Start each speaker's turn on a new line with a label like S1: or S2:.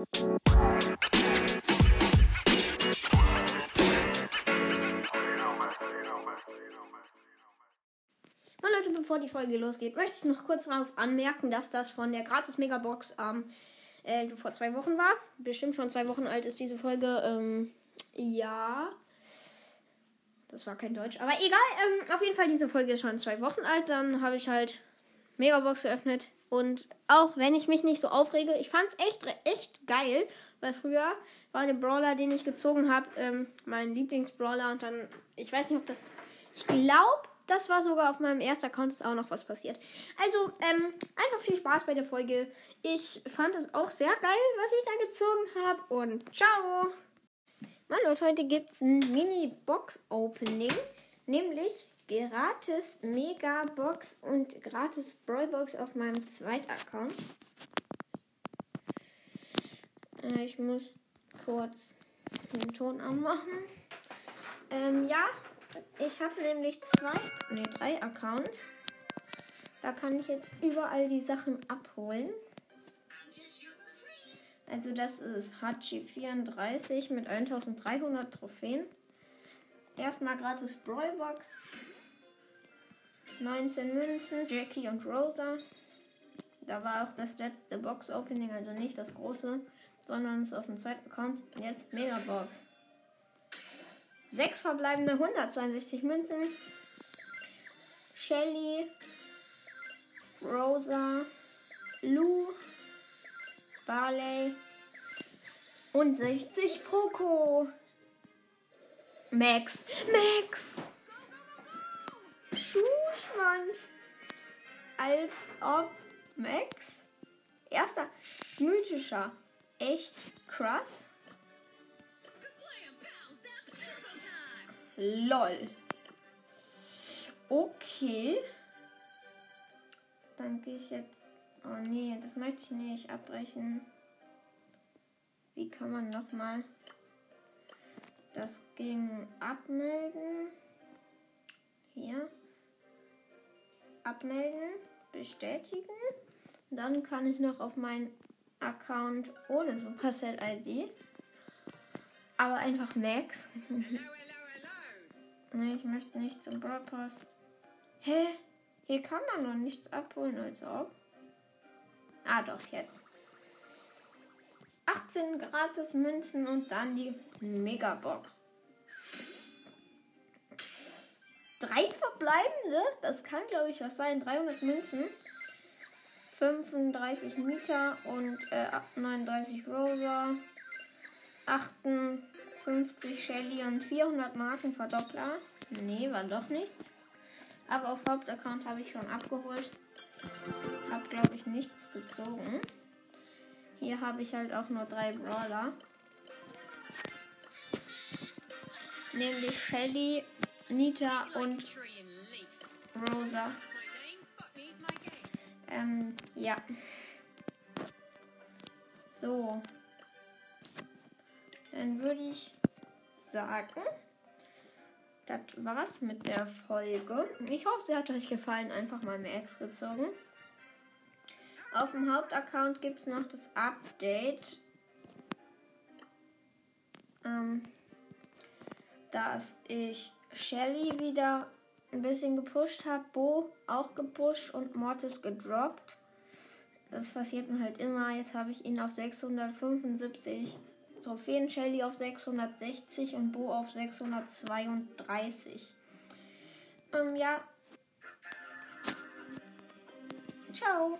S1: Und Leute, bevor die Folge losgeht, möchte ich noch kurz darauf anmerken, dass das von der Gratis Megabox ähm, äh, so vor zwei Wochen war. Bestimmt schon zwei Wochen alt ist diese Folge. Ähm, ja. Das war kein Deutsch. Aber egal, ähm, auf jeden Fall, diese Folge ist schon zwei Wochen alt. Dann habe ich halt Megabox geöffnet. Und auch wenn ich mich nicht so aufrege, ich fand es echt, echt geil. Weil früher war der Brawler, den ich gezogen habe, ähm, mein Lieblingsbrawler. Und dann, ich weiß nicht, ob das. Ich glaube, das war sogar auf meinem ersten Account ist auch noch was passiert. Also, ähm, einfach viel Spaß bei der Folge. Ich fand es auch sehr geil, was ich da gezogen habe. Und ciao! Mal Leute, heute gibt es ein Mini-Box-Opening. Nämlich gratis Mega-Box und gratis Brawl-Box auf meinem zweiten Account. Äh, ich muss kurz den Ton anmachen. Ähm, ja, ich habe nämlich zwei, nee, drei Accounts. Da kann ich jetzt überall die Sachen abholen. Also das ist Hachi34 mit 1300 Trophäen. Erstmal gratis Brawlbox. 19 Münzen, Jackie und Rosa. Da war auch das letzte Box-Opening, also nicht das große, sondern es auf dem zweiten Account. Jetzt Megabox. Sechs verbleibende 162 Münzen. Shelly, Rosa, Lou, Barley und 60 Poco. Max, Max. Ob Max. Erster mythischer. Echt krass. Lol. Okay. Dann gehe ich jetzt. Oh nee, das möchte ich nicht abbrechen. Wie kann man nochmal das ging abmelden? Hier. Abmelden. Bestätigen. Dann kann ich noch auf meinen Account ohne Supercell-ID. Aber einfach Max. Nee, ich möchte nicht zum Brawl Pass. Hä? Hier kann man noch nichts abholen, als ob. Ah, doch, jetzt. 18 gratis Münzen und dann die Megabox. Drei verbleibende? Das kann, glaube ich, was sein. 300 Münzen. 35 Mieter und äh, 39 Rosa. 8 50 Shelly und 400 Marken Verdoppler. Nee, war doch nichts. Aber auf Hauptaccount habe ich schon abgeholt. Hab, glaube ich, nichts gezogen. Hier habe ich halt auch nur drei Brawler. Nämlich Shelly, Nita und Rosa. Ähm, ja. So. Dann würde ich sagen, das war's mit der Folge. Ich hoffe, sie hat euch gefallen. Einfach mal Max gezogen. Auf dem Hauptaccount gibt es noch das Update. Ähm, dass ich Shelly wieder ein bisschen gepusht habe, Bo auch gepusht und Mortis gedroppt. Das passiert mir halt immer. Jetzt habe ich ihn auf 675 Trophäen Shelly auf 660 und Bo auf 632. Ähm, ja. Ciao.